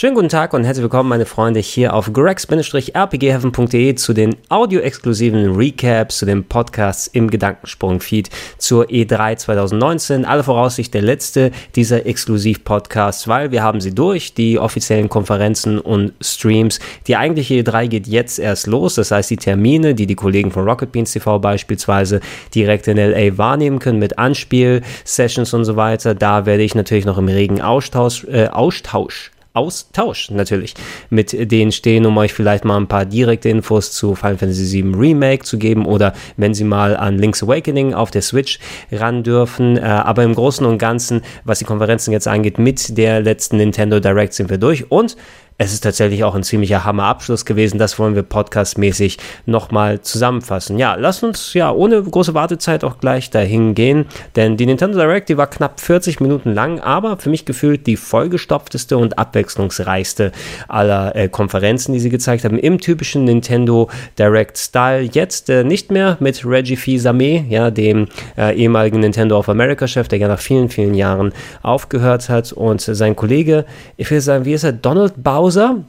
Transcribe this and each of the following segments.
Schönen guten Tag und herzlich willkommen, meine Freunde, hier auf grex-rpgheaven.de zu den audio-exklusiven Recaps, zu den Podcasts im Gedankensprung-Feed zur E3 2019. Alle Voraussicht der letzte dieser Exklusiv-Podcasts, weil wir haben sie durch, die offiziellen Konferenzen und Streams. Die eigentliche E3 geht jetzt erst los, das heißt die Termine, die die Kollegen von Rocket Beans TV beispielsweise direkt in LA wahrnehmen können mit Anspiel-Sessions und so weiter. Da werde ich natürlich noch im regen Austausch, äh, Austausch Austausch natürlich mit denen stehen, um euch vielleicht mal ein paar direkte Infos zu Final Fantasy VII Remake zu geben oder wenn sie mal an Link's Awakening auf der Switch ran dürfen. Äh, aber im Großen und Ganzen, was die Konferenzen jetzt angeht, mit der letzten Nintendo Direct sind wir durch und es ist tatsächlich auch ein ziemlicher Hammerabschluss gewesen. Das wollen wir podcastmäßig nochmal zusammenfassen. Ja, lasst uns ja ohne große Wartezeit auch gleich dahin gehen, denn die Nintendo Direct, die war knapp 40 Minuten lang, aber für mich gefühlt die vollgestopfteste und abwechslungsreichste aller äh, Konferenzen, die sie gezeigt haben, im typischen Nintendo Direct Style. Jetzt äh, nicht mehr mit Reggie Fils-Aimé, ja, dem äh, ehemaligen Nintendo of America Chef, der ja nach vielen, vielen Jahren aufgehört hat und sein Kollege, ich will sagen, wie ist er, Donald Bowser Bowser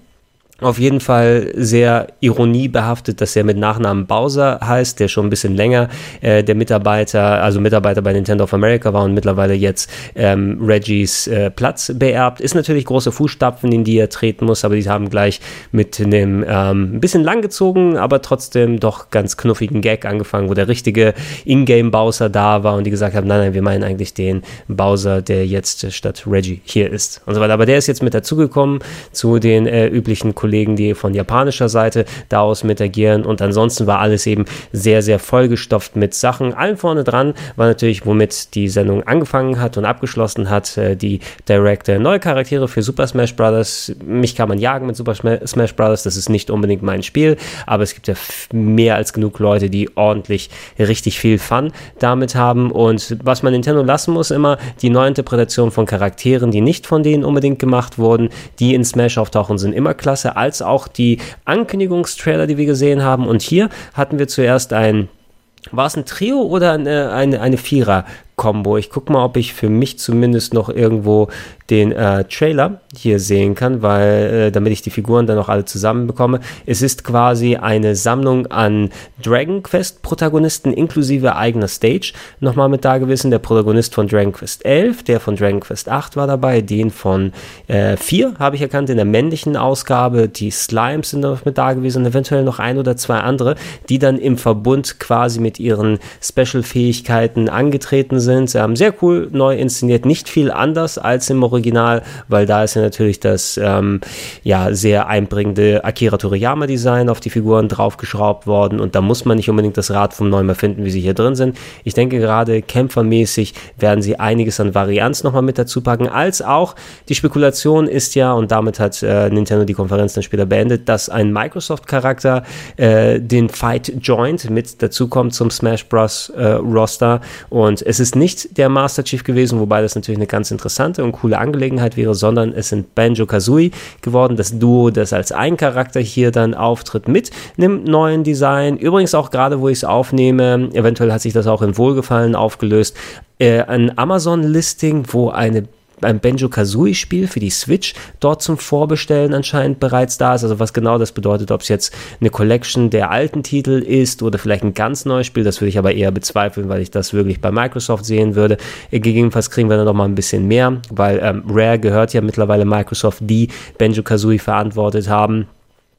auf jeden Fall sehr ironiebehaftet, dass er mit Nachnamen Bowser heißt, der schon ein bisschen länger äh, der Mitarbeiter, also Mitarbeiter bei Nintendo of America war und mittlerweile jetzt ähm, Reggies äh, Platz beerbt. Ist natürlich große Fußstapfen, in die er treten muss, aber die haben gleich mit einem ähm, ein bisschen langgezogen, aber trotzdem doch ganz knuffigen Gag angefangen, wo der richtige Ingame Bowser da war und die gesagt haben, nein, nein, wir meinen eigentlich den Bowser, der jetzt statt Reggie hier ist und so weiter. Aber der ist jetzt mit dazugekommen zu den äh, üblichen Kollegen Kollegen, die von japanischer Seite da aus mit agieren. Und ansonsten war alles eben sehr, sehr vollgestopft mit Sachen. Allen vorne dran war natürlich, womit die Sendung angefangen hat und abgeschlossen hat, äh, die Director. Neue Charaktere für Super Smash Bros. Mich kann man jagen mit Super Smash Bros. Das ist nicht unbedingt mein Spiel, aber es gibt ja mehr als genug Leute, die ordentlich richtig viel Fun damit haben. Und was man Nintendo lassen muss, immer die Neuinterpretation von Charakteren, die nicht von denen unbedingt gemacht wurden, die in Smash auftauchen, sind immer klasse als auch die Ankündigungstrailer, die wir gesehen haben. Und hier hatten wir zuerst ein war es ein Trio oder eine, eine, eine Vierer-Kombo? Ich gucke mal, ob ich für mich zumindest noch irgendwo den äh, Trailer hier sehen kann, weil äh, damit ich die Figuren dann auch alle zusammen bekomme. Es ist quasi eine Sammlung an Dragon Quest Protagonisten inklusive eigener Stage. Nochmal mit da gewesen, der Protagonist von Dragon Quest 11, der von Dragon Quest 8 war dabei, den von äh, 4 habe ich erkannt in der männlichen Ausgabe. Die Slimes sind noch mit da gewesen, eventuell noch ein oder zwei andere, die dann im Verbund quasi mit ihren Special-Fähigkeiten angetreten sind. Ähm, sehr cool, neu inszeniert, nicht viel anders als im Original Original, weil da ist ja natürlich das ähm, ja sehr einbringende Akira Toriyama Design auf die Figuren draufgeschraubt worden und da muss man nicht unbedingt das Rad vom Neuem erfinden, wie sie hier drin sind. Ich denke gerade kämpfermäßig werden sie einiges an Varianz nochmal mit dazu packen, als auch die Spekulation ist ja, und damit hat äh, Nintendo die Konferenz dann später beendet, dass ein Microsoft-Charakter äh, den Fight Joint mit dazukommt zum Smash Bros. Äh, Roster und es ist nicht der Master Chief gewesen, wobei das natürlich eine ganz interessante und coole Angelegenheit Angelegenheit wäre, sondern es sind Banjo Kazooie geworden, das Duo, das als ein Charakter hier dann auftritt mit einem neuen Design. Übrigens auch gerade, wo ich es aufnehme, eventuell hat sich das auch in Wohlgefallen aufgelöst, äh, ein Amazon-Listing, wo eine ein Banjo-Kazooie-Spiel für die Switch dort zum Vorbestellen anscheinend bereits da ist. Also was genau das bedeutet, ob es jetzt eine Collection der alten Titel ist oder vielleicht ein ganz neues Spiel, das würde ich aber eher bezweifeln, weil ich das wirklich bei Microsoft sehen würde. Gegebenenfalls kriegen wir dann noch mal ein bisschen mehr, weil ähm, Rare gehört ja mittlerweile Microsoft, die Banjo-Kazooie verantwortet haben.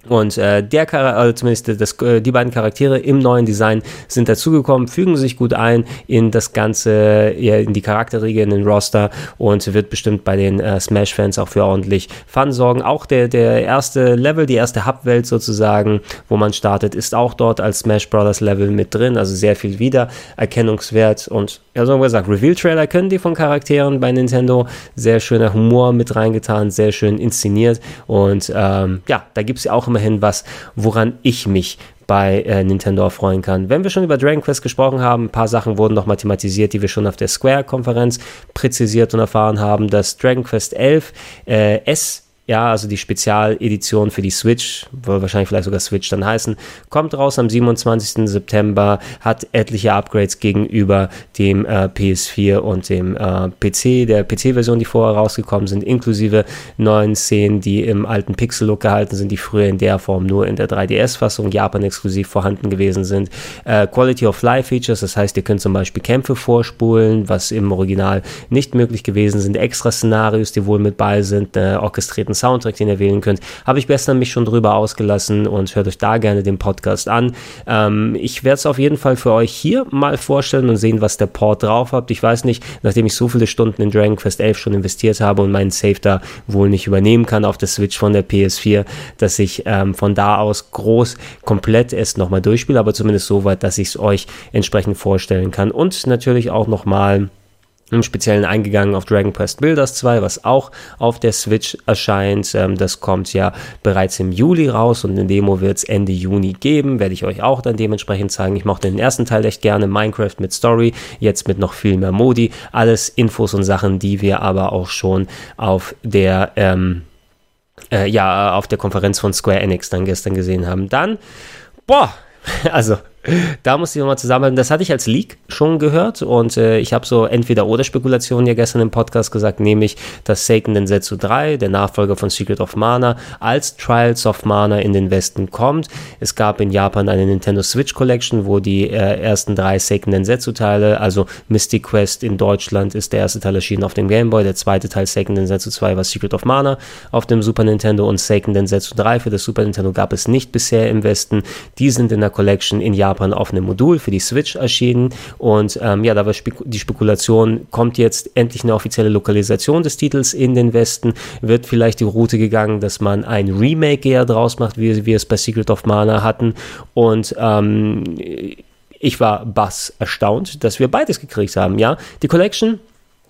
Und äh, der also zumindest das, äh, die beiden Charaktere im neuen Design sind dazugekommen, fügen sich gut ein in das ganze, in die Charakterriege, in den Roster und wird bestimmt bei den äh, Smash-Fans auch für ordentlich Fun sorgen. Auch der, der erste Level, die erste Hub-Welt sozusagen, wo man startet, ist auch dort als Smash Brothers Level mit drin, also sehr viel Wiedererkennungswert und ja, so gesagt, Reveal-Trailer können die von Charakteren bei Nintendo. Sehr schöner Humor mit reingetan, sehr schön inszeniert. Und ähm, ja, da gibt es ja auch immerhin was, woran ich mich bei äh, Nintendo erfreuen kann. Wenn wir schon über Dragon Quest gesprochen haben, ein paar Sachen wurden nochmal thematisiert, die wir schon auf der Square-Konferenz präzisiert und erfahren haben, dass Dragon Quest 11 äh, S ja, also die Spezialedition für die Switch, wohl wahrscheinlich vielleicht sogar Switch dann heißen, kommt raus am 27. September, hat etliche Upgrades gegenüber dem äh, PS4 und dem äh, PC, der PC-Version, die vorher rausgekommen sind, inklusive neuen Szenen, die im alten Pixel-Look gehalten sind, die früher in der Form nur in der 3DS-Fassung Japan-exklusiv vorhanden gewesen sind. Äh, Quality of Life Features, das heißt, ihr könnt zum Beispiel Kämpfe vorspulen, was im Original nicht möglich gewesen sind, extra Szenarios, die wohl mit bei sind, äh, orchestrierten perfekten Soundtrack, den ihr wählen könnt. Habe ich gestern mich schon drüber ausgelassen und hört euch da gerne den Podcast an. Ähm, ich werde es auf jeden Fall für euch hier mal vorstellen und sehen, was der Port drauf hat. Ich weiß nicht, nachdem ich so viele Stunden in Dragon Quest 11 schon investiert habe und meinen Save da wohl nicht übernehmen kann auf der Switch von der PS4, dass ich ähm, von da aus groß komplett es nochmal durchspiele, aber zumindest so weit, dass ich es euch entsprechend vorstellen kann. Und natürlich auch nochmal im Speziellen eingegangen auf Dragon Quest Builders 2, was auch auf der Switch erscheint. Ähm, das kommt ja bereits im Juli raus und eine Demo wird es Ende Juni geben. Werde ich euch auch dann dementsprechend zeigen. Ich mochte den ersten Teil echt gerne. Minecraft mit Story, jetzt mit noch viel mehr Modi. Alles Infos und Sachen, die wir aber auch schon auf der, ähm, äh, ja, auf der Konferenz von Square Enix dann gestern gesehen haben. Dann, boah, also da muss ich nochmal zusammenhalten. Das hatte ich als Leak schon gehört und äh, ich habe so entweder oder Spekulationen ja gestern im Podcast gesagt, nämlich, dass Seiken Densetsu 3, der Nachfolger von Secret of Mana, als Trials of Mana in den Westen kommt. Es gab in Japan eine Nintendo Switch Collection, wo die äh, ersten drei Seiken Densetsu Teile, also Mystic Quest in Deutschland ist der erste Teil erschienen auf dem Game Boy, der zweite Teil Seiken Densetsu 2 war Secret of Mana auf dem Super Nintendo und Seiken Densetsu 3 für das Super Nintendo gab es nicht bisher im Westen. Die sind in der Collection in Japan Japan auf einem Modul für die Switch erschienen. Und ähm, ja, da war Spek die Spekulation, kommt jetzt endlich eine offizielle Lokalisation des Titels in den Westen? Wird vielleicht die Route gegangen, dass man ein Remake eher draus macht, wie wir es bei Secret of Mana hatten? Und ähm, ich war bass erstaunt, dass wir beides gekriegt haben. Ja, die Collection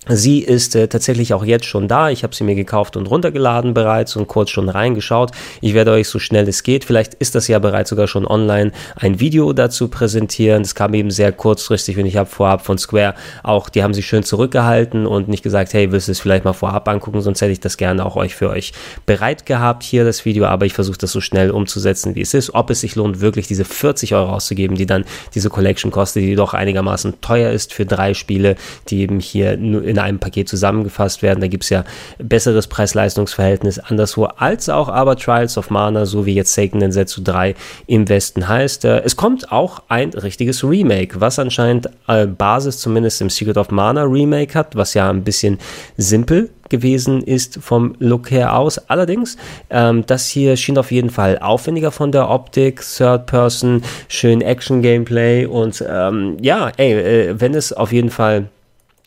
Sie ist äh, tatsächlich auch jetzt schon da. Ich habe sie mir gekauft und runtergeladen bereits und kurz schon reingeschaut. Ich werde euch so schnell es geht, vielleicht ist das ja bereits sogar schon online, ein Video dazu präsentieren. Das kam eben sehr kurzfristig und ich habe vorab von Square auch, die haben sich schön zurückgehalten und nicht gesagt, hey, willst du es vielleicht mal vorab angucken, sonst hätte ich das gerne auch euch für euch bereit gehabt, hier das Video, aber ich versuche das so schnell umzusetzen, wie es ist. Ob es sich lohnt, wirklich diese 40 Euro auszugeben, die dann diese Collection kostet, die doch einigermaßen teuer ist für drei Spiele, die eben hier nur in einem Paket zusammengefasst werden. Da gibt es ja besseres Preis-Leistungs-Verhältnis anderswo, als auch aber Trials of Mana, so wie jetzt Seiken Densetsu 3 im Westen heißt. Äh, es kommt auch ein richtiges Remake, was anscheinend äh, Basis zumindest im Secret of Mana Remake hat, was ja ein bisschen simpel gewesen ist vom Look her aus. Allerdings, ähm, das hier schien auf jeden Fall aufwendiger von der Optik, Third Person, schön Action-Gameplay und ähm, ja, ey, äh, wenn es auf jeden Fall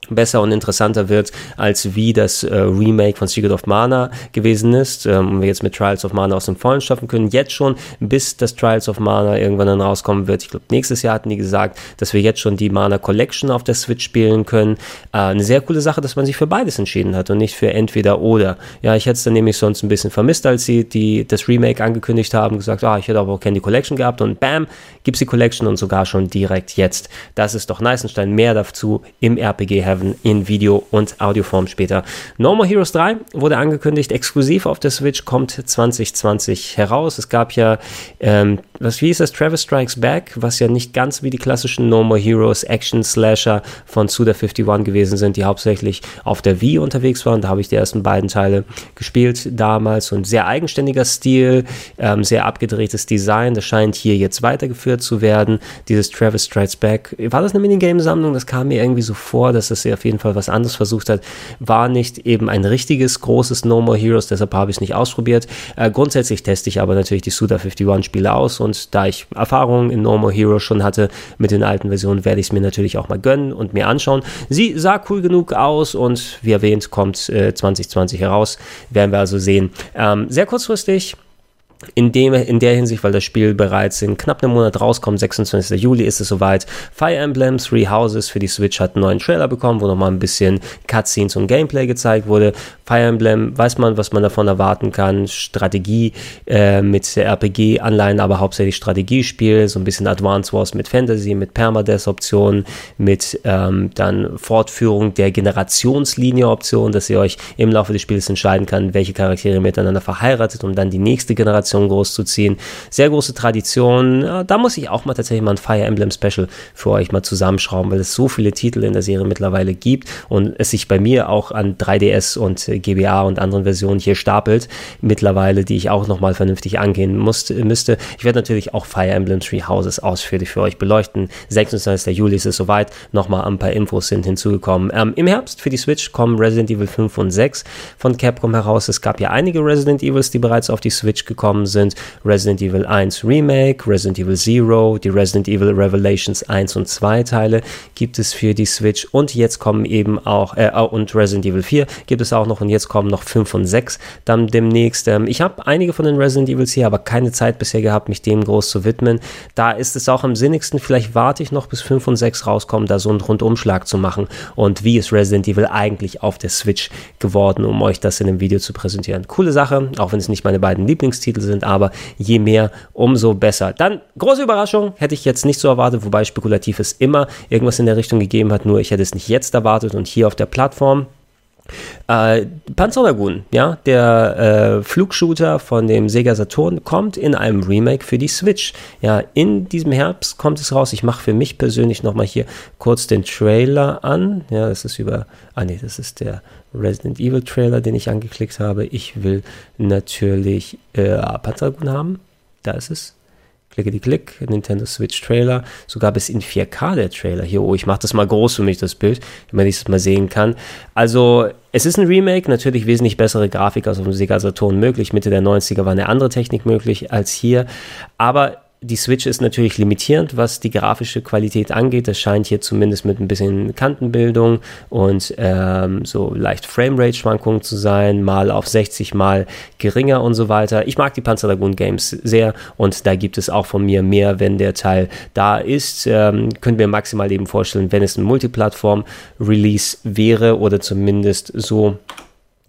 besser und interessanter wird, als wie das äh, Remake von Secret of Mana gewesen ist. Ähm, und wir jetzt mit Trials of Mana aus dem Vollen schaffen können. Jetzt schon, bis das Trials of Mana irgendwann dann rauskommen wird. Ich glaube, nächstes Jahr hatten die gesagt, dass wir jetzt schon die Mana Collection auf der Switch spielen können. Äh, eine sehr coole Sache, dass man sich für beides entschieden hat und nicht für entweder oder. Ja, ich hätte es dann nämlich sonst ein bisschen vermisst, als sie die, das Remake angekündigt haben, gesagt, ah, ich hätte aber auch gerne die Collection gehabt und bam, gibt's die Collection und sogar schon direkt jetzt. Das ist doch Neißenstein. Mehr dazu im RPG Heaven in Video- und Audioform später. No More Heroes 3 wurde angekündigt, exklusiv auf der Switch, kommt 2020 heraus. Es gab ja, ähm, was wie hieß das, Travis Strikes Back, was ja nicht ganz wie die klassischen No More Heroes Action Slasher von Suda51 gewesen sind, die hauptsächlich auf der Wii unterwegs waren. Da habe ich die ersten beiden Teile gespielt damals und sehr eigenständiger Stil, ähm, sehr abgedrehtes Design. Das scheint hier jetzt weitergeführt zu werden. Dieses Travis Strikes Back, war das eine Minigame-Sammlung? Das kam mir irgendwie so vor, dass es auf jeden Fall was anderes versucht hat. War nicht eben ein richtiges großes No More Heroes, deshalb habe ich es nicht ausprobiert. Äh, grundsätzlich teste ich aber natürlich die Suda51-Spiele aus und da ich Erfahrungen in No More Heroes schon hatte mit den alten Versionen, werde ich es mir natürlich auch mal gönnen und mir anschauen. Sie sah cool genug aus und wie erwähnt, kommt äh, 2020 heraus. Werden wir also sehen. Ähm, sehr kurzfristig in, dem, in der Hinsicht, weil das Spiel bereits in knapp einem Monat rauskommt, 26. Juli ist es soweit. Fire Emblem Three Houses für die Switch hat einen neuen Trailer bekommen, wo nochmal ein bisschen Cutscenes und Gameplay gezeigt wurde. Fire Emblem weiß man, was man davon erwarten kann. Strategie äh, mit RPG-Anleihen, aber hauptsächlich Strategiespiel, so ein bisschen Advance Wars mit Fantasy, mit Permadeath-Optionen, mit ähm, dann Fortführung der Generationslinie-Option, dass ihr euch im Laufe des Spiels entscheiden kann, welche Charaktere miteinander verheiratet, um dann die nächste Generation Generation großzuziehen. Sehr große Tradition. Da muss ich auch mal tatsächlich mal ein Fire Emblem Special für euch mal zusammenschrauben, weil es so viele Titel in der Serie mittlerweile gibt und es sich bei mir auch an 3DS und GBA und anderen Versionen hier stapelt mittlerweile, die ich auch nochmal vernünftig angehen musste, müsste. Ich werde natürlich auch Fire Emblem Three Houses ausführlich für euch beleuchten. 26. Juli ist es soweit. Nochmal ein paar Infos sind hinzugekommen. Ähm, Im Herbst für die Switch kommen Resident Evil 5 und 6 von Capcom heraus. Es gab ja einige Resident Evils, die bereits auf die Switch gekommen gekommen sind. Resident Evil 1 Remake, Resident Evil Zero, die Resident Evil Revelations 1 und 2 Teile gibt es für die Switch und jetzt kommen eben auch, äh, und Resident Evil 4 gibt es auch noch und jetzt kommen noch 5 und 6 dann demnächst. Ähm, ich habe einige von den Resident Evils hier, aber keine Zeit bisher gehabt, mich dem groß zu widmen. Da ist es auch am sinnigsten, vielleicht warte ich noch bis 5 und 6 rauskommen, da so einen Rundumschlag zu machen und wie ist Resident Evil eigentlich auf der Switch geworden, um euch das in einem Video zu präsentieren. Coole Sache, auch wenn es nicht meine beiden Lieblingstitel sind, aber je mehr, umso besser. Dann, große Überraschung, hätte ich jetzt nicht so erwartet, wobei spekulativ es immer irgendwas in der Richtung gegeben hat, nur ich hätte es nicht jetzt erwartet und hier auf der Plattform. Äh, Panzer Dragoon, ja, der äh, Flugshooter von dem Sega Saturn kommt in einem Remake für die Switch. Ja, in diesem Herbst kommt es raus. Ich mache für mich persönlich nochmal hier kurz den Trailer an. Ja, das ist über, ah nee, das ist der Resident Evil Trailer, den ich angeklickt habe. Ich will natürlich äh, Dragoon haben. Da ist es. Klicke die Klick, Nintendo Switch Trailer. Sogar bis in 4K der Trailer. Hier, oh, ich mache das mal groß für mich, das Bild, damit ich es mal sehen kann. Also, es ist ein Remake, natürlich wesentlich bessere Grafik als auf dem Sega Saturn möglich. Mitte der 90er war eine andere Technik möglich als hier. Aber die Switch ist natürlich limitierend, was die grafische Qualität angeht. Das scheint hier zumindest mit ein bisschen Kantenbildung und ähm, so leicht Framerate-Schwankungen zu sein, mal auf 60, mal geringer und so weiter. Ich mag die Panzer Dragoon Games sehr und da gibt es auch von mir mehr, wenn der Teil da ist. Ähm, können wir maximal eben vorstellen, wenn es ein Multiplattform-Release wäre oder zumindest so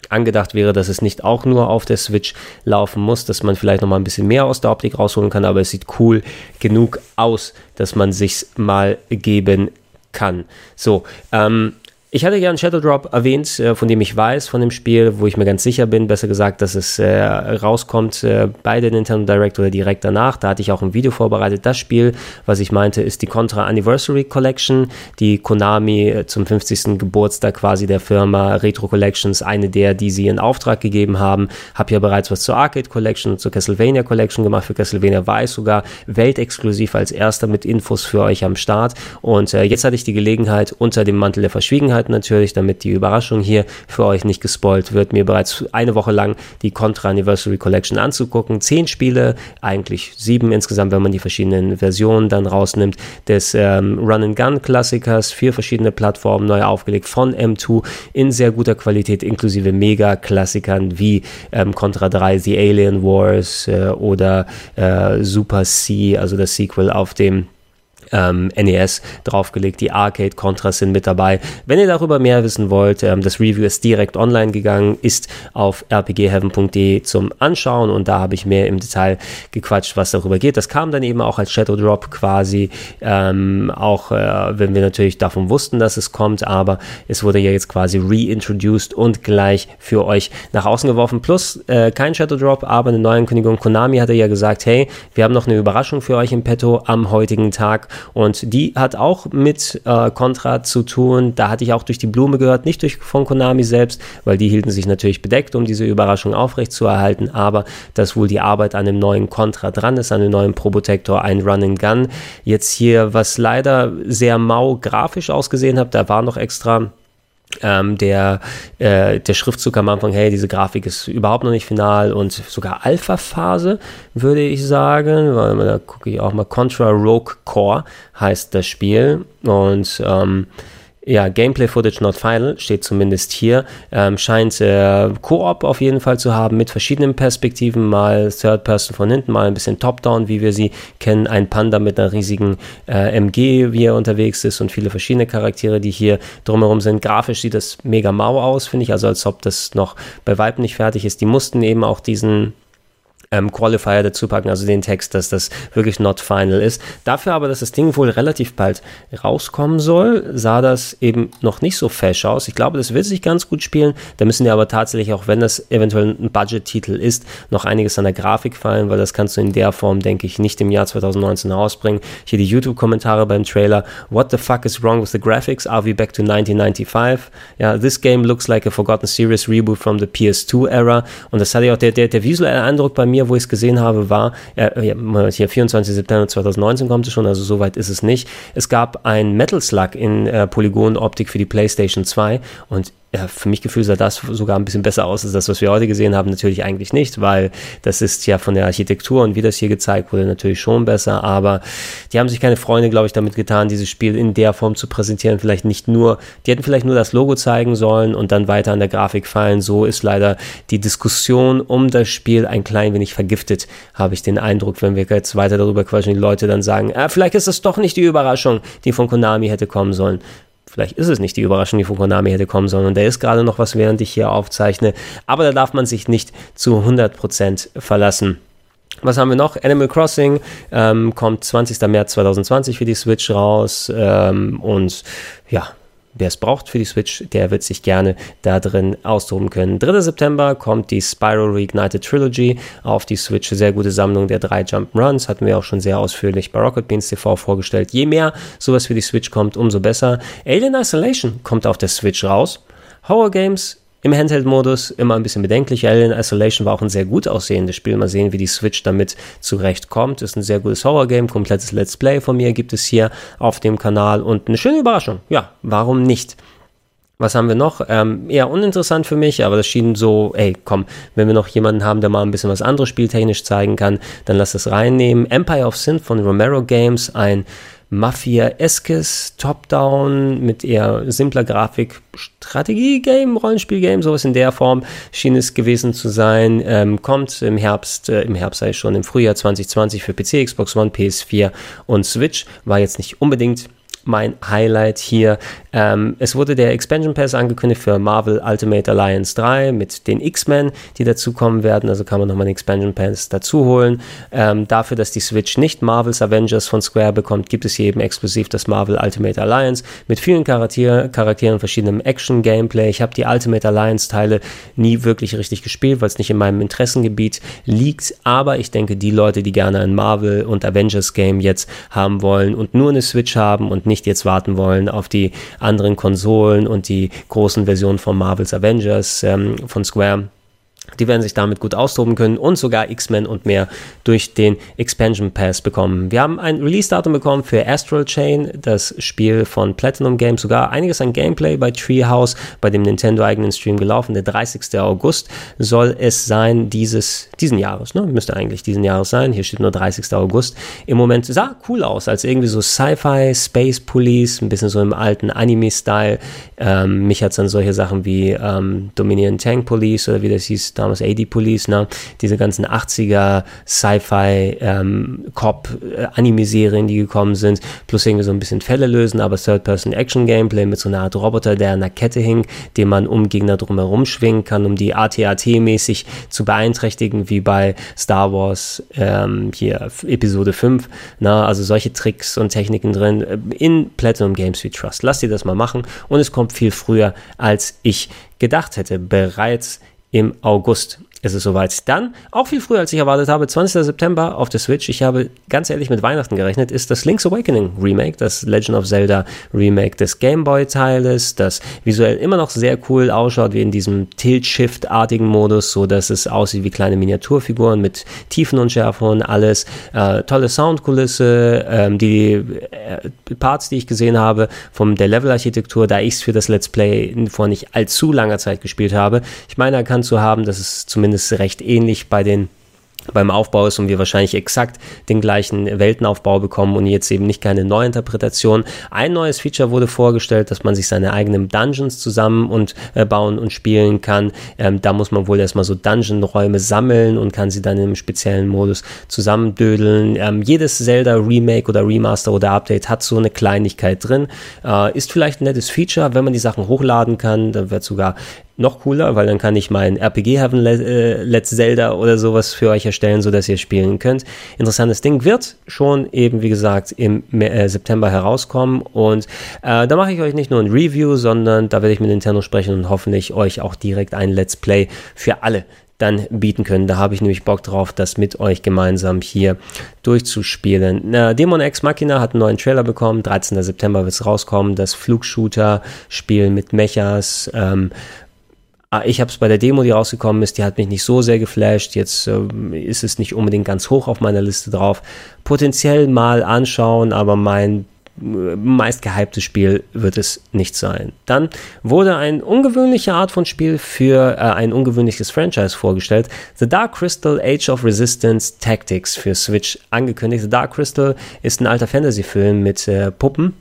angedacht wäre, dass es nicht auch nur auf der Switch laufen muss, dass man vielleicht noch mal ein bisschen mehr aus der Optik rausholen kann, aber es sieht cool genug aus, dass man sich's mal geben kann. So, ähm, ich hatte ja einen Shadow Drop erwähnt, äh, von dem ich weiß, von dem Spiel, wo ich mir ganz sicher bin, besser gesagt, dass es äh, rauskommt äh, bei der Nintendo Direct oder direkt danach. Da hatte ich auch ein Video vorbereitet. Das Spiel, was ich meinte, ist die Contra Anniversary Collection, die Konami äh, zum 50. Geburtstag quasi der Firma Retro Collections, eine der, die sie in Auftrag gegeben haben. Hab ja bereits was zur Arcade Collection und zur Castlevania Collection gemacht. Für Castlevania war ich sogar weltexklusiv als erster mit Infos für euch am Start. Und äh, jetzt hatte ich die Gelegenheit, unter dem Mantel der Verschwiegenheit Zeit natürlich, damit die Überraschung hier für euch nicht gespoilt wird, mir bereits eine Woche lang die Contra Anniversary Collection anzugucken. Zehn Spiele, eigentlich sieben insgesamt, wenn man die verschiedenen Versionen dann rausnimmt, des ähm, Run-and-Gun-Klassikers, vier verschiedene Plattformen neu aufgelegt von M2 in sehr guter Qualität, inklusive Mega-Klassikern wie ähm, Contra 3, The Alien Wars äh, oder äh, Super C, also das Sequel auf dem ähm, NES draufgelegt. Die Arcade-Contras sind mit dabei. Wenn ihr darüber mehr wissen wollt, ähm, das Review ist direkt online gegangen, ist auf rpgheaven.de zum Anschauen und da habe ich mehr im Detail gequatscht, was darüber geht. Das kam dann eben auch als Shadow Drop quasi, ähm, auch äh, wenn wir natürlich davon wussten, dass es kommt, aber es wurde ja jetzt quasi reintroduced und gleich für euch nach außen geworfen. Plus äh, kein Shadow Drop, aber eine Neuankündigung. Konami hatte ja gesagt, hey, wir haben noch eine Überraschung für euch im Petto am heutigen Tag und die hat auch mit äh, Contra zu tun. Da hatte ich auch durch die Blume gehört, nicht durch von Konami selbst, weil die hielten sich natürlich bedeckt, um diese Überraschung aufrechtzuerhalten. Aber dass wohl die Arbeit an einem neuen Contra dran ist, an einem neuen Probotector, ein Run and Gun. Jetzt hier, was leider sehr mau grafisch ausgesehen hat, da war noch extra ähm, der, äh, der Schriftzug am Anfang, hey, diese Grafik ist überhaupt noch nicht final und sogar Alpha-Phase, würde ich sagen. Weil, da gucke ich auch mal. Contra Rogue Core heißt das Spiel. Und ähm, ja, Gameplay-Footage not final, steht zumindest hier. Ähm, scheint äh, Koop auf jeden Fall zu haben mit verschiedenen Perspektiven, mal Third Person von hinten, mal ein bisschen Top-Down, wie wir sie kennen. Ein Panda mit einer riesigen äh, MG, wie er unterwegs ist und viele verschiedene Charaktere, die hier drumherum sind. Grafisch sieht das mega mau aus, finde ich, also als ob das noch bei Weitem nicht fertig ist. Die mussten eben auch diesen ähm, Qualifier dazu packen, also den Text, dass das wirklich not final ist. Dafür aber, dass das Ding wohl relativ bald rauskommen soll, sah das eben noch nicht so fesch aus. Ich glaube, das wird sich ganz gut spielen. Da müssen ja aber tatsächlich, auch wenn das eventuell ein Budget-Titel ist, noch einiges an der Grafik fallen, weil das kannst du in der Form, denke ich, nicht im Jahr 2019 rausbringen. Hier die YouTube-Kommentare beim Trailer. What the fuck is wrong with the graphics? Are we back to 1995? Ja, this game looks like a forgotten series reboot from the PS2 era. Und das hatte ja auch der, der, der visuelle Eindruck bei mir wo ich es gesehen habe, war, äh, hier 24. September 2019 kommt es schon, also soweit ist es nicht. Es gab ein Metal Slug in äh, Polygonoptik für die PlayStation 2 und ja, für mich Gefühl sah das sogar ein bisschen besser aus als das, was wir heute gesehen haben. Natürlich eigentlich nicht, weil das ist ja von der Architektur und wie das hier gezeigt wurde, natürlich schon besser. Aber die haben sich keine Freunde, glaube ich, damit getan, dieses Spiel in der Form zu präsentieren. Vielleicht nicht nur, die hätten vielleicht nur das Logo zeigen sollen und dann weiter an der Grafik fallen. So ist leider die Diskussion um das Spiel ein klein wenig vergiftet, habe ich den Eindruck, wenn wir jetzt weiter darüber quatschen, die Leute dann sagen, ah, vielleicht ist das doch nicht die Überraschung, die von Konami hätte kommen sollen. Vielleicht ist es nicht die Überraschung, die von Konami hätte kommen sollen. Und da ist gerade noch was, während ich hier aufzeichne. Aber da darf man sich nicht zu 100% verlassen. Was haben wir noch? Animal Crossing ähm, kommt 20. März 2020 für die Switch raus. Ähm, und ja, wer es braucht für die Switch, der wird sich gerne da drin austoben können. 3. September kommt die Spiral Reignited Trilogy auf die Switch. Sehr gute Sammlung der drei Jump'n'Runs. Hatten wir auch schon sehr ausführlich bei Rocket Beans TV vorgestellt. Je mehr sowas für die Switch kommt, umso besser. Alien Isolation kommt auf der Switch raus. Horror Games im Handheld-Modus immer ein bisschen bedenklich. Alien Isolation war auch ein sehr gut aussehendes Spiel. Mal sehen, wie die Switch damit zurechtkommt. Ist ein sehr gutes Horror-Game. Komplettes Let's Play von mir gibt es hier auf dem Kanal und eine schöne Überraschung. Ja, warum nicht? Was haben wir noch? Ähm, eher uninteressant für mich, aber das schien so, ey, komm, wenn wir noch jemanden haben, der mal ein bisschen was anderes spieltechnisch zeigen kann, dann lass das reinnehmen. Empire of Sin von Romero Games, ein Mafia-eskes Top-Down mit eher simpler Grafik, Strategie-Game, Rollenspiel-Game, sowas in der Form schien es gewesen zu sein. Ähm, kommt im Herbst, äh, im Herbst sei schon im Frühjahr 2020 für PC, Xbox One, PS4 und Switch. War jetzt nicht unbedingt mein Highlight hier. Ähm, es wurde der Expansion Pass angekündigt für Marvel Ultimate Alliance 3 mit den X-Men, die dazukommen werden. Also kann man nochmal den Expansion Pass dazu holen. Ähm, dafür, dass die Switch nicht Marvels Avengers von Square bekommt, gibt es hier eben exklusiv das Marvel Ultimate Alliance mit vielen Charakter Charakteren, verschiedenem Action-Gameplay. Ich habe die Ultimate Alliance-Teile nie wirklich richtig gespielt, weil es nicht in meinem Interessengebiet liegt. Aber ich denke, die Leute, die gerne ein Marvel- und Avengers-Game jetzt haben wollen und nur eine Switch haben und nicht nicht jetzt warten wollen auf die anderen Konsolen und die großen Versionen von Marvel's Avengers ähm, von Square die werden sich damit gut austoben können und sogar X-Men und mehr durch den Expansion Pass bekommen. Wir haben ein Release-Datum bekommen für Astral Chain, das Spiel von Platinum Games, sogar einiges an Gameplay bei Treehouse, bei dem Nintendo-eigenen Stream gelaufen. Der 30. August soll es sein, dieses, diesen Jahres, ne? Müsste eigentlich diesen Jahres sein. Hier steht nur 30. August. Im Moment sah cool aus, als irgendwie so Sci-Fi, Space Police, ein bisschen so im alten Anime-Style. Ähm, mich hat es an solche Sachen wie ähm, Dominion Tank Police oder wie das hieß, damals AD Police, ne? diese ganzen 80er Sci-Fi ähm, Cop äh, Anime-Serien, die gekommen sind, plus irgendwie so ein bisschen Fälle lösen, aber Third-Person-Action-Gameplay mit so einer Art Roboter, der an einer Kette hing, den man um Gegner drumherum schwingen kann, um die AT-AT-mäßig zu beeinträchtigen, wie bei Star Wars ähm, hier Episode 5. Na, ne? also solche Tricks und Techniken drin äh, in Platinum Games wie Trust. Lass dir das mal machen und es kommt viel früher, als ich gedacht hätte. Bereits im August ist es soweit. Dann, auch viel früher als ich erwartet habe, 20. September auf der Switch, ich habe ganz ehrlich mit Weihnachten gerechnet, ist das Link's Awakening Remake, das Legend of Zelda Remake des Game Boy Teiles, das visuell immer noch sehr cool ausschaut, wie in diesem Tilt-Shift-artigen Modus, so dass es aussieht wie kleine Miniaturfiguren mit Tiefenunschärfe und alles. Äh, tolle Soundkulisse, ähm, die äh, Parts, die ich gesehen habe, von der Levelarchitektur, da ich es für das Let's Play vor nicht allzu langer Zeit gespielt habe. Ich meine erkannt zu haben, dass es zumindest zumindest recht ähnlich bei den beim Aufbau ist und wir wahrscheinlich exakt den gleichen Weltenaufbau bekommen und jetzt eben nicht keine Neuinterpretation. Ein neues Feature wurde vorgestellt, dass man sich seine eigenen Dungeons zusammen und äh, bauen und spielen kann. Ähm, da muss man wohl erstmal so Dungeon-Räume sammeln und kann sie dann im speziellen Modus zusammendödeln. Ähm, jedes Zelda Remake oder Remaster oder Update hat so eine Kleinigkeit drin. Äh, ist vielleicht ein nettes Feature, wenn man die Sachen hochladen kann. Dann wird sogar noch cooler, weil dann kann ich mein RPG Heaven äh, Let's Zelda oder sowas für euch erstellen, so dass ihr spielen könnt. Interessantes Ding wird schon eben, wie gesagt, im äh, September herauskommen und äh, da mache ich euch nicht nur ein Review, sondern da werde ich mit Nintendo sprechen und hoffentlich euch auch direkt ein Let's Play für alle dann bieten können. Da habe ich nämlich Bock drauf, das mit euch gemeinsam hier durchzuspielen. Äh, Demon X Machina hat einen neuen Trailer bekommen. 13. September wird es rauskommen. Das Flugshooter-Spiel mit Mechas. Ähm, ich habe es bei der Demo, die rausgekommen ist, die hat mich nicht so sehr geflasht. Jetzt äh, ist es nicht unbedingt ganz hoch auf meiner Liste drauf. Potenziell mal anschauen, aber mein äh, meist gehyptes Spiel wird es nicht sein. Dann wurde eine ungewöhnliche Art von Spiel für äh, ein ungewöhnliches Franchise vorgestellt. The Dark Crystal Age of Resistance Tactics für Switch angekündigt. The Dark Crystal ist ein alter Fantasy-Film mit äh, Puppen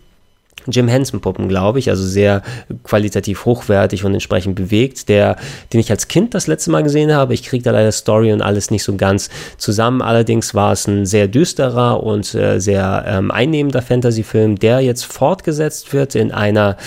Jim Henson Puppen, glaube ich, also sehr qualitativ hochwertig und entsprechend bewegt, der, den ich als Kind das letzte Mal gesehen habe. Ich kriege da leider Story und alles nicht so ganz zusammen. Allerdings war es ein sehr düsterer und äh, sehr ähm, einnehmender Fantasy-Film, der jetzt fortgesetzt wird in einer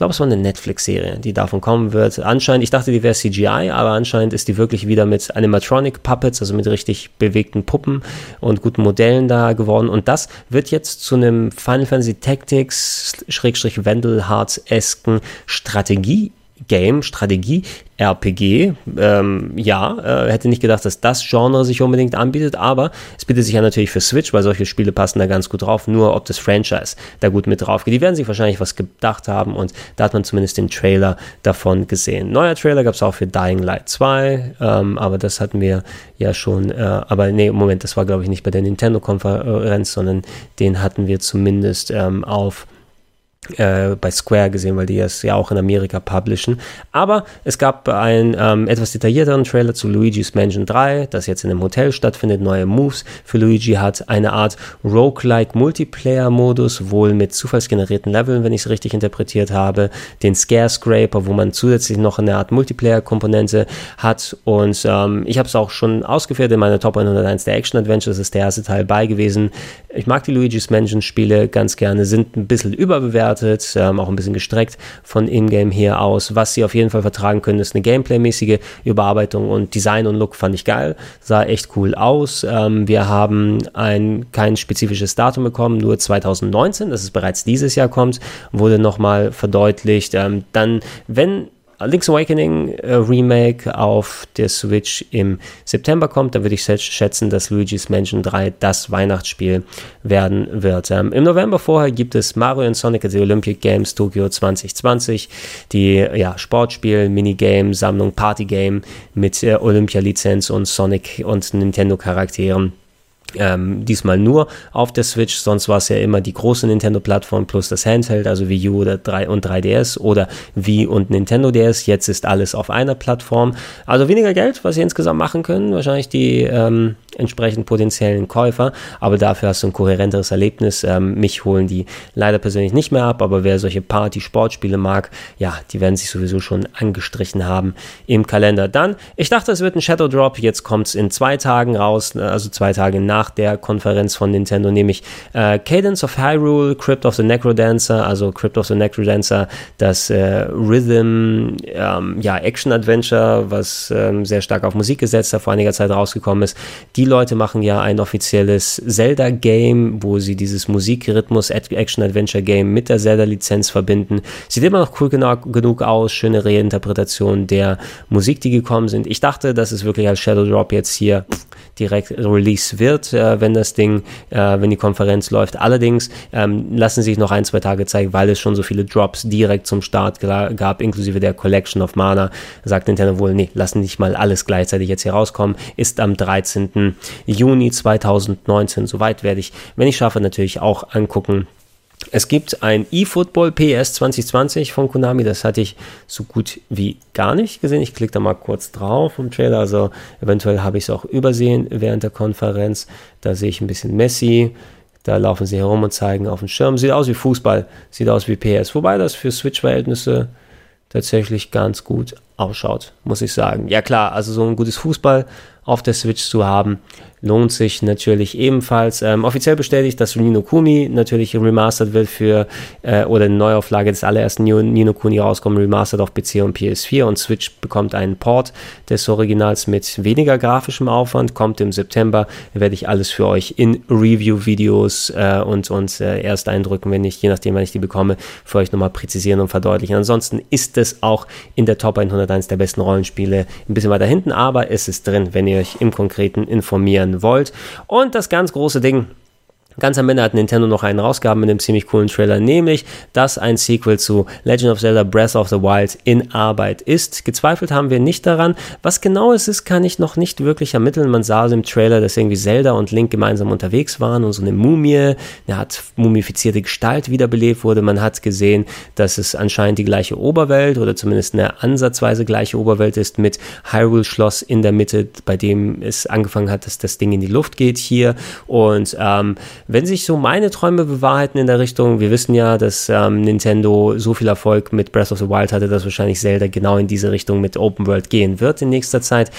glaube, es war eine Netflix-Serie, die davon kommen wird. Anscheinend, ich dachte, die wäre CGI, aber anscheinend ist die wirklich wieder mit Animatronic Puppets, also mit richtig bewegten Puppen und guten Modellen da geworden. Und das wird jetzt zu einem Final Fantasy Tactics Schrägstrich Wendell Hearts-esken Strategie Game, Strategie, RPG. Ähm, ja, äh, hätte nicht gedacht, dass das Genre sich unbedingt anbietet, aber es bietet sich ja natürlich für Switch, weil solche Spiele passen da ganz gut drauf. Nur ob das Franchise da gut mit drauf geht. Die werden sich wahrscheinlich was gedacht haben und da hat man zumindest den Trailer davon gesehen. Neuer Trailer gab es auch für Dying Light 2, ähm, aber das hatten wir ja schon. Äh, aber nee, Moment, das war glaube ich nicht bei der Nintendo-Konferenz, sondern den hatten wir zumindest ähm, auf äh, bei Square gesehen, weil die es ja auch in Amerika publishen. Aber es gab einen ähm, etwas detaillierteren Trailer zu Luigi's Mansion 3, das jetzt in einem Hotel stattfindet, neue Moves. Für Luigi hat, eine Art Roguelike Multiplayer-Modus, wohl mit zufallsgenerierten Leveln, wenn ich es richtig interpretiert habe, den Scare Scraper, wo man zusätzlich noch eine Art Multiplayer-Komponente hat. Und ähm, ich habe es auch schon ausgeführt in meiner Top 101 der Action Adventures, ist der erste Teil bei gewesen. Ich mag die Luigi's Mansion Spiele ganz gerne, sind ein bisschen überbewertet bewertet, ähm, auch ein bisschen gestreckt von Ingame her aus. Was sie auf jeden Fall vertragen können, ist eine Gameplay-mäßige Überarbeitung und Design und Look fand ich geil, sah echt cool aus. Ähm, wir haben ein kein spezifisches Datum bekommen, nur 2019, dass es bereits dieses Jahr kommt, wurde nochmal verdeutlicht. Ähm, dann, wenn Link's Awakening äh, Remake auf der Switch im September kommt, da würde ich schätzen, dass Luigi's Mansion 3 das Weihnachtsspiel werden wird. Ähm, Im November vorher gibt es Mario und Sonic at the Olympic Games Tokyo 2020, die ja, Sportspiel, Minigame, Sammlung, Partygame mit äh, Olympia-Lizenz und Sonic und Nintendo-Charakteren. Ähm, diesmal nur auf der Switch, sonst war es ja immer die große Nintendo-Plattform plus das Handheld, also Wii U oder 3 und 3DS oder Wii und Nintendo DS. Jetzt ist alles auf einer Plattform. Also weniger Geld, was sie insgesamt machen können. Wahrscheinlich die ähm, entsprechend potenziellen Käufer, aber dafür hast du ein kohärenteres Erlebnis. Ähm, mich holen die leider persönlich nicht mehr ab, aber wer solche Party-Sportspiele mag, ja, die werden sich sowieso schon angestrichen haben im Kalender. Dann, ich dachte, es wird ein Shadow Drop, jetzt kommt es in zwei Tagen raus, also zwei Tage nach der Konferenz von Nintendo, nämlich äh, Cadence of Hyrule, Crypt of the Necrodancer, also Crypt of the Necrodancer, das äh, Rhythm, ähm, ja, Action-Adventure, was ähm, sehr stark auf Musik gesetzt hat, vor einiger Zeit rausgekommen ist. Die Leute machen ja ein offizielles Zelda-Game, wo sie dieses Musikrhythmus Action-Adventure-Game mit der Zelda-Lizenz verbinden. Sieht immer noch cool genug aus, schöne Reinterpretation der Musik, die gekommen sind. Ich dachte, dass es wirklich als Shadow Drop jetzt hier direkt Release wird, äh, wenn das Ding, äh, wenn die Konferenz läuft. Allerdings ähm, lassen sich noch ein, zwei Tage zeigen, weil es schon so viele Drops direkt zum Start gab, inklusive der Collection of Mana. Sagt Nintendo wohl, nee, lassen nicht mal alles gleichzeitig jetzt hier rauskommen. Ist am 13. Juni 2019. Soweit werde ich, wenn ich schaffe, natürlich auch angucken. Es gibt ein eFootball PS 2020 von Konami, das hatte ich so gut wie gar nicht gesehen. Ich klicke da mal kurz drauf im Trailer, also eventuell habe ich es auch übersehen während der Konferenz. Da sehe ich ein bisschen Messi, da laufen sie herum und zeigen auf dem Schirm. Sieht aus wie Fußball, sieht aus wie PS, wobei das für Switch-Verhältnisse tatsächlich ganz gut ausschaut, muss ich sagen. Ja klar, also so ein gutes Fußball auf der Switch zu haben, lohnt sich natürlich ebenfalls. Ähm, offiziell bestätigt, dass Nino Kuni natürlich remastered wird für äh, oder eine Neuauflage des allerersten Nino Kuni rauskommt, remastered auf PC und PS4 und Switch bekommt einen Port des Originals mit weniger grafischem Aufwand, kommt im September, werde ich alles für euch in Review-Videos äh, und, und äh, Ersteindrücken, wenn ich, je nachdem, wann ich die bekomme, für euch nochmal präzisieren und verdeutlichen. Ansonsten ist es auch in der Top 101 der besten Rollenspiele ein bisschen weiter hinten, aber es ist drin, wenn ihr euch im Konkreten informieren wollt. Und das ganz große Ding, Ganz am Ende hat Nintendo noch einen rausgehaben mit einem ziemlich coolen Trailer, nämlich, dass ein Sequel zu Legend of Zelda Breath of the Wild in Arbeit ist. Gezweifelt haben wir nicht daran. Was genau es ist, kann ich noch nicht wirklich ermitteln. Man sah im Trailer, dass irgendwie Zelda und Link gemeinsam unterwegs waren und so eine Mumie, eine hat mumifizierte Gestalt wiederbelebt wurde. Man hat gesehen, dass es anscheinend die gleiche Oberwelt oder zumindest eine ansatzweise gleiche Oberwelt ist mit Hyrule Schloss in der Mitte, bei dem es angefangen hat, dass das Ding in die Luft geht hier und ähm, wenn sich so meine Träume bewahrheiten in der Richtung, wir wissen ja, dass ähm, Nintendo so viel Erfolg mit Breath of the Wild hatte, dass wahrscheinlich Zelda genau in diese Richtung mit Open World gehen wird in nächster Zeit.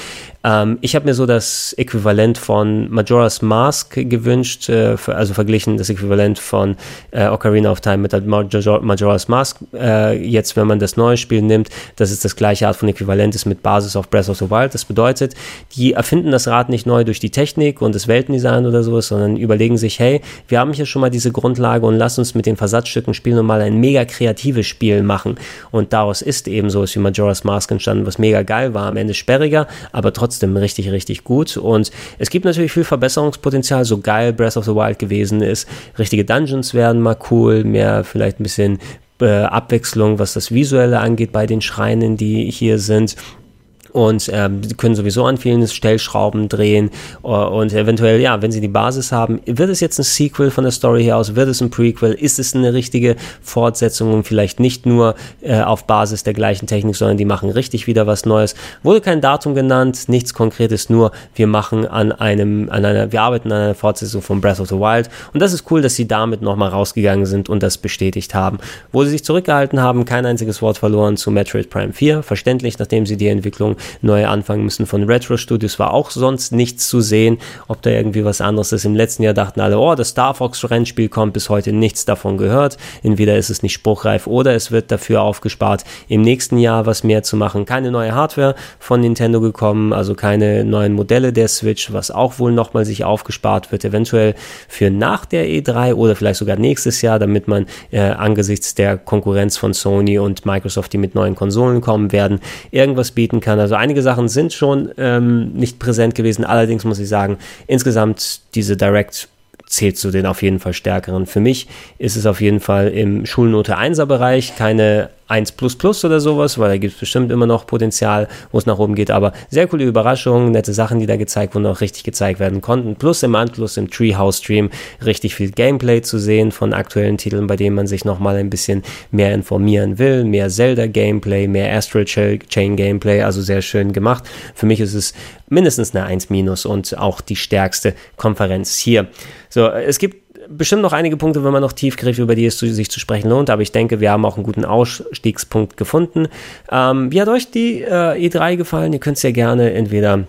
Ähm, ich habe mir so das Äquivalent von Majora's Mask gewünscht, äh, also verglichen das Äquivalent von äh, Ocarina of Time mit Major Majora's Mask. Äh, jetzt, wenn man das neue Spiel nimmt, dass es das gleiche Art von Äquivalent ist mit Basis auf Breath of the Wild. Das bedeutet, die erfinden das Rad nicht neu durch die Technik und das Weltendesign oder sowas, sondern überlegen sich, hey, wir haben hier schon mal diese Grundlage und lass uns mit den Versatzstücken spielen und mal ein mega kreatives Spiel machen. Und daraus ist eben sowas wie Majora's Mask entstanden, was mega geil war. Am Ende sperriger, aber trotzdem richtig, richtig gut. Und es gibt natürlich viel Verbesserungspotenzial, so geil Breath of the Wild gewesen ist. Richtige Dungeons werden mal cool, mehr vielleicht ein bisschen äh, Abwechslung, was das Visuelle angeht bei den Schreinen, die hier sind und die können sowieso an vielen Stellschrauben drehen. Uh, und eventuell, ja, wenn sie die Basis haben, wird es jetzt ein Sequel von der Story her aus, wird es ein Prequel, ist es eine richtige Fortsetzung? Und vielleicht nicht nur äh, auf Basis der gleichen Technik, sondern die machen richtig wieder was Neues. Wurde kein Datum genannt, nichts Konkretes, nur wir machen an einem, an einer, wir arbeiten an einer Fortsetzung von Breath of the Wild. Und das ist cool, dass sie damit nochmal rausgegangen sind und das bestätigt haben. Wo sie sich zurückgehalten haben, kein einziges Wort verloren zu Metroid Prime 4, verständlich, nachdem sie die Entwicklung neu anfangen müssen von Retro Studios, war auch sonst nichts zu sehen, ob da irgendwie was anderes ist. Im letzten Jahr dachten alle, oh, das Star Fox Rennspiel kommt, bis heute nichts davon gehört. Entweder ist es nicht spruchreif oder es wird dafür aufgespart, im nächsten Jahr was mehr zu machen. Keine neue Hardware von Nintendo gekommen, also keine neuen Modelle der Switch, was auch wohl nochmal sich aufgespart wird, eventuell für nach der E3 oder vielleicht sogar nächstes Jahr, damit man äh, angesichts der Konkurrenz von Sony und Microsoft, die mit neuen Konsolen kommen werden, irgendwas bieten kann. Also einige Sachen sind schon ähm, nicht präsent gewesen. Allerdings muss ich sagen, insgesamt diese Direct zählt zu den auf jeden Fall stärkeren. Für mich ist es auf jeden Fall im Schulnote 1er Bereich keine 1 oder sowas, weil da gibt es bestimmt immer noch Potenzial, wo es nach oben geht. Aber sehr coole Überraschungen, nette Sachen, die da gezeigt wurden, auch richtig gezeigt werden konnten. Plus im Anschluss im Treehouse-Stream richtig viel Gameplay zu sehen von aktuellen Titeln, bei denen man sich nochmal ein bisschen mehr informieren will. Mehr Zelda-Gameplay, mehr Astral Chain-Gameplay, also sehr schön gemacht. Für mich ist es mindestens eine 1 und auch die stärkste Konferenz hier. So, es gibt bestimmt noch einige Punkte, wenn man noch tiefgriff, über die es sich zu sprechen lohnt, aber ich denke, wir haben auch einen guten Ausstiegspunkt gefunden. Ähm, wie hat euch die äh, E3 gefallen? Ihr könnt es ja gerne entweder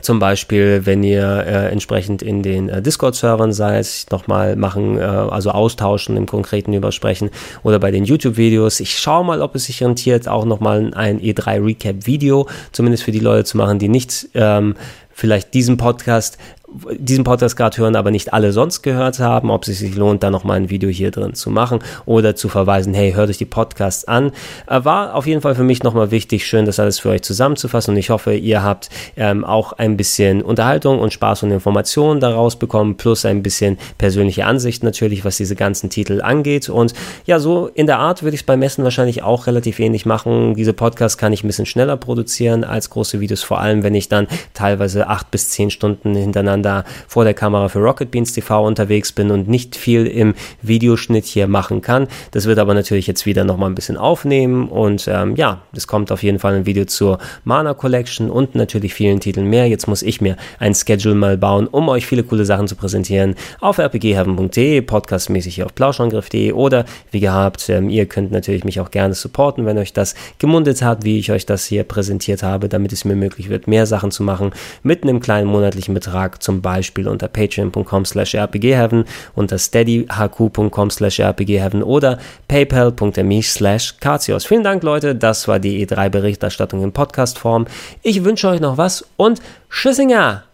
zum Beispiel, wenn ihr äh, entsprechend in den äh, Discord-Servern seid, nochmal machen, äh, also austauschen, im Konkreten übersprechen oder bei den YouTube-Videos. Ich schaue mal, ob es sich rentiert, auch nochmal ein E3-Recap-Video, zumindest für die Leute zu machen, die nicht ähm, vielleicht diesen Podcast diesen Podcast gerade hören, aber nicht alle sonst gehört haben, ob es sich lohnt, da nochmal ein Video hier drin zu machen oder zu verweisen, hey, hört euch die Podcasts an. Äh, war auf jeden Fall für mich nochmal wichtig, schön das alles für euch zusammenzufassen und ich hoffe, ihr habt ähm, auch ein bisschen Unterhaltung und Spaß und Informationen daraus bekommen, plus ein bisschen persönliche Ansicht natürlich, was diese ganzen Titel angeht und ja, so in der Art würde ich es beim Messen wahrscheinlich auch relativ ähnlich machen. Diese Podcasts kann ich ein bisschen schneller produzieren als große Videos, vor allem wenn ich dann teilweise acht bis zehn Stunden hintereinander da vor der Kamera für Rocket Beans TV unterwegs bin und nicht viel im Videoschnitt hier machen kann. Das wird aber natürlich jetzt wieder nochmal ein bisschen aufnehmen und ähm, ja, es kommt auf jeden Fall ein Video zur Mana Collection und natürlich vielen Titeln mehr. Jetzt muss ich mir ein Schedule mal bauen, um euch viele coole Sachen zu präsentieren auf rpgheaven.de, podcastmäßig hier auf plauschangriff.de oder wie gehabt, ähm, ihr könnt natürlich mich auch gerne supporten, wenn euch das gemundet hat, wie ich euch das hier präsentiert habe, damit es mir möglich wird, mehr Sachen zu machen mit einem kleinen monatlichen Betrag, zum Beispiel unter patreon.com slash rpgheaven, unter steadyhq.com slash rpgheaven oder paypal.me slash Vielen Dank, Leute. Das war die E3-Berichterstattung in Podcast-Form. Ich wünsche euch noch was und Tschüssinger!